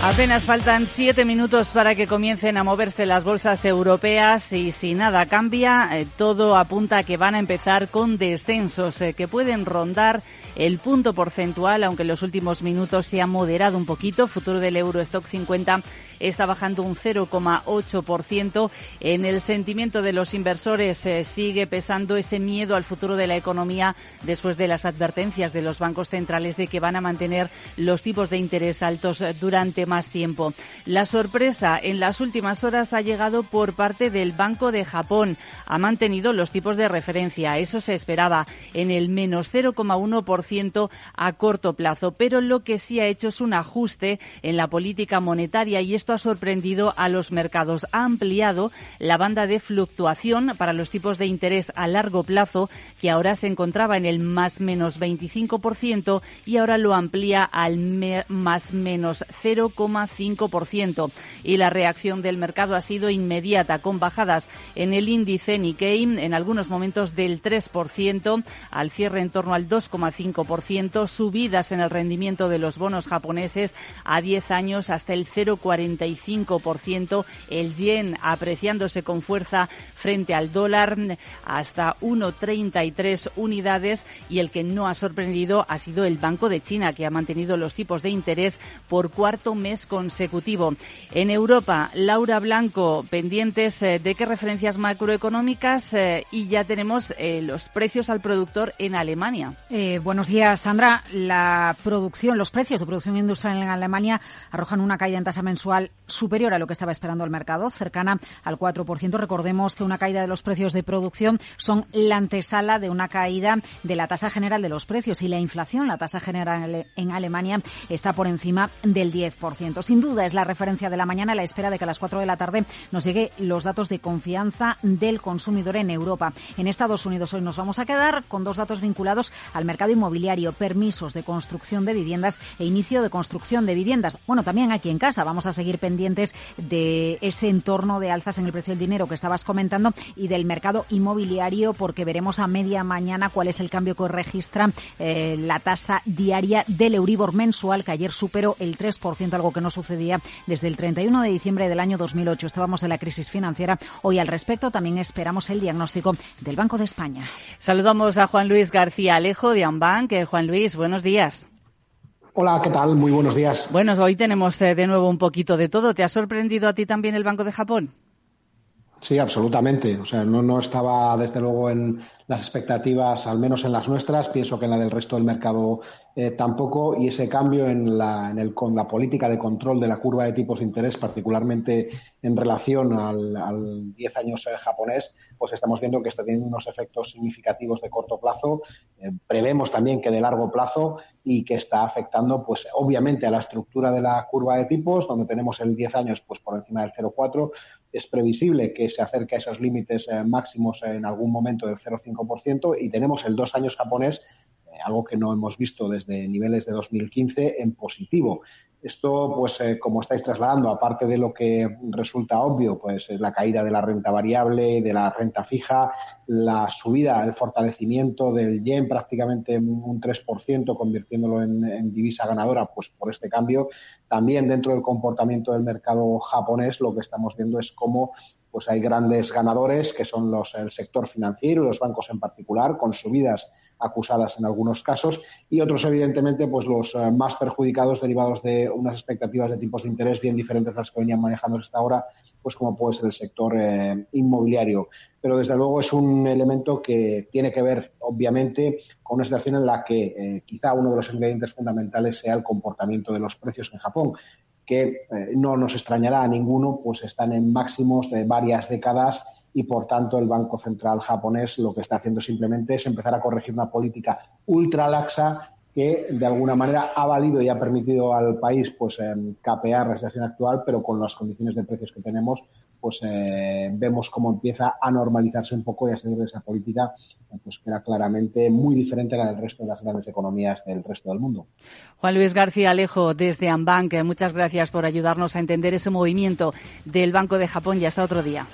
Apenas faltan siete minutos para que comiencen a moverse las bolsas europeas y si nada cambia, eh, todo apunta a que van a empezar con descensos eh, que pueden rondar el punto porcentual, aunque en los últimos minutos se ha moderado un poquito. Futuro del Eurostock 50 está bajando un 0,8%. En el sentimiento de los inversores eh, sigue pesando ese miedo al futuro de la economía después de las advertencias de los bancos centrales de que van a mantener los tipos de interés altos durante más tiempo. La sorpresa en las últimas horas ha llegado por parte del Banco de Japón. Ha mantenido los tipos de referencia. Eso se esperaba en el menos 0,1% a corto plazo. Pero lo que sí ha hecho es un ajuste en la política monetaria y esto ha sorprendido a los mercados. Ha ampliado la banda de fluctuación para los tipos de interés a largo plazo que ahora se encontraba en el más menos 25% y ahora lo amplía al más menos 0, 0,5%. Y la reacción del mercado ha sido inmediata, con bajadas en el índice Nikkei en algunos momentos del 3%, al cierre en torno al 2,5%, subidas en el rendimiento de los bonos japoneses a 10 años hasta el 0,45%, el yen apreciándose con fuerza frente al dólar hasta 1,33 unidades y el que no ha sorprendido ha sido el Banco de China, que ha mantenido los tipos de interés por cuarto mes consecutivo. En Europa, Laura Blanco, pendientes eh, de qué referencias macroeconómicas eh, y ya tenemos eh, los precios al productor en Alemania. buenos días, Sandra. La producción, los precios de producción industrial en Alemania arrojan una caída en tasa mensual superior a lo que estaba esperando el mercado, cercana al 4%. Recordemos que una caída de los precios de producción son la antesala de una caída de la tasa general de los precios y la inflación, la tasa general en Alemania está por encima del 10%. Sin duda es la referencia de la mañana a la espera de que a las 4 de la tarde nos llegue los datos de confianza del consumidor en Europa. En Estados Unidos hoy nos vamos a quedar con dos datos vinculados al mercado inmobiliario, permisos de construcción de viviendas e inicio de construcción de viviendas. Bueno, también aquí en casa vamos a seguir pendientes de ese entorno de alzas en el precio del dinero que estabas comentando y del mercado inmobiliario porque veremos a media mañana cuál es el cambio que registra eh, la tasa diaria del Euribor mensual que ayer superó el 3%, algo que no sucedía desde el 31 de diciembre del año 2008. Estábamos en la crisis financiera. Hoy al respecto también esperamos el diagnóstico del Banco de España. Saludamos a Juan Luis García Alejo de Ambank. Juan Luis, buenos días. Hola, ¿qué tal? Muy buenos días. Bueno, hoy tenemos eh, de nuevo un poquito de todo. ¿Te ha sorprendido a ti también el Banco de Japón? Sí, absolutamente. O sea, no, no estaba desde luego en las expectativas, al menos en las nuestras, pienso que en la del resto del mercado eh, tampoco, y ese cambio en la, el, con la política de control de la curva de tipos de interés, particularmente en relación al, al 10 años eh, japonés, pues estamos viendo que está teniendo unos efectos significativos de corto plazo. Eh, prevemos también que de largo plazo y que está afectando, pues obviamente a la estructura de la curva de tipos, donde tenemos el 10 años pues por encima del 0,4 es previsible que se acerque a esos límites eh, máximos en algún momento del 0,5% y tenemos el dos años japonés, algo que no hemos visto desde niveles de 2015, en positivo. Esto, pues, eh, como estáis trasladando, aparte de lo que resulta obvio, pues es la caída de la renta variable, de la renta fija, la subida, el fortalecimiento del yen prácticamente un 3%, convirtiéndolo en, divisa ganadora, pues por este cambio. También dentro del comportamiento del mercado japonés, lo que estamos viendo es cómo pues hay grandes ganadores, que son los, el sector financiero y los bancos en particular, con subidas acusadas en algunos casos, y otros, evidentemente, pues los eh, más perjudicados derivados de unas expectativas de tipos de interés bien diferentes a las que venían manejando hasta ahora, pues como puede ser el sector eh, inmobiliario. Pero desde luego es un elemento que tiene que ver, obviamente, con una situación en la que eh, quizá uno de los ingredientes fundamentales sea el comportamiento de los precios en Japón que no nos extrañará a ninguno, pues están en máximos de varias décadas y por tanto el Banco Central japonés lo que está haciendo simplemente es empezar a corregir una política ultra laxa que de alguna manera ha valido y ha permitido al país pues capear la situación actual, pero con las condiciones de precios que tenemos, pues eh, vemos cómo empieza a normalizarse un poco y a salir de esa política pues que era claramente muy diferente a la del resto de las grandes economías del resto del mundo. Juan Luis García Alejo desde Ambank, muchas gracias por ayudarnos a entender ese movimiento del Banco de Japón y hasta otro día.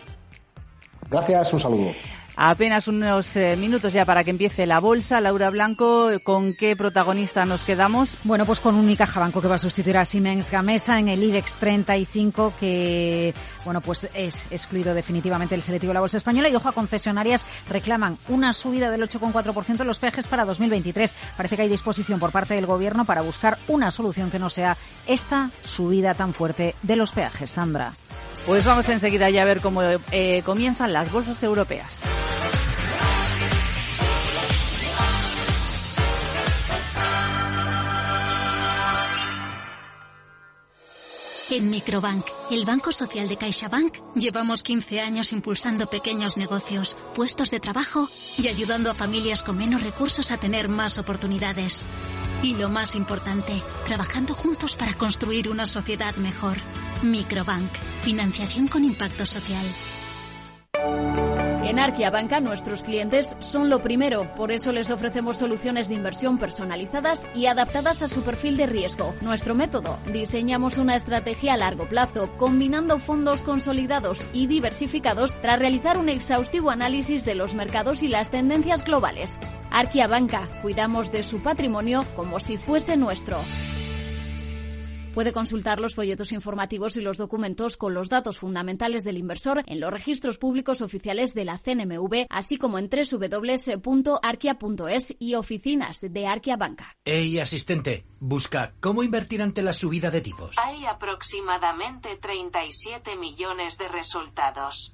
Gracias, un saludo. Apenas unos eh, minutos ya para que empiece la bolsa. Laura Blanco, ¿con qué protagonista nos quedamos? Bueno, pues con Unicaja Banco que va a sustituir a Siemens Gamesa en el IBEX 35 que, bueno, pues es excluido definitivamente el selectivo de la bolsa española y ojo a concesionarias reclaman una subida del 8,4% en los peajes para 2023. Parece que hay disposición por parte del gobierno para buscar una solución que no sea esta subida tan fuerte de los peajes. Sandra. Pues vamos enseguida ya a ver cómo eh, comienzan las bolsas europeas. En Microbank, el Banco Social de CaixaBank, llevamos 15 años impulsando pequeños negocios, puestos de trabajo y ayudando a familias con menos recursos a tener más oportunidades. Y lo más importante, trabajando juntos para construir una sociedad mejor. Microbank, financiación con impacto social. En Arquia Banca nuestros clientes son lo primero, por eso les ofrecemos soluciones de inversión personalizadas y adaptadas a su perfil de riesgo. Nuestro método, diseñamos una estrategia a largo plazo, combinando fondos consolidados y diversificados tras realizar un exhaustivo análisis de los mercados y las tendencias globales. Arquia Banca, cuidamos de su patrimonio como si fuese nuestro. Puede consultar los folletos informativos y los documentos con los datos fundamentales del inversor en los registros públicos oficiales de la CNMV, así como en www.arquia.es y oficinas de Arquia Banca. Hey, asistente, busca cómo invertir ante la subida de tipos. Hay aproximadamente 37 millones de resultados.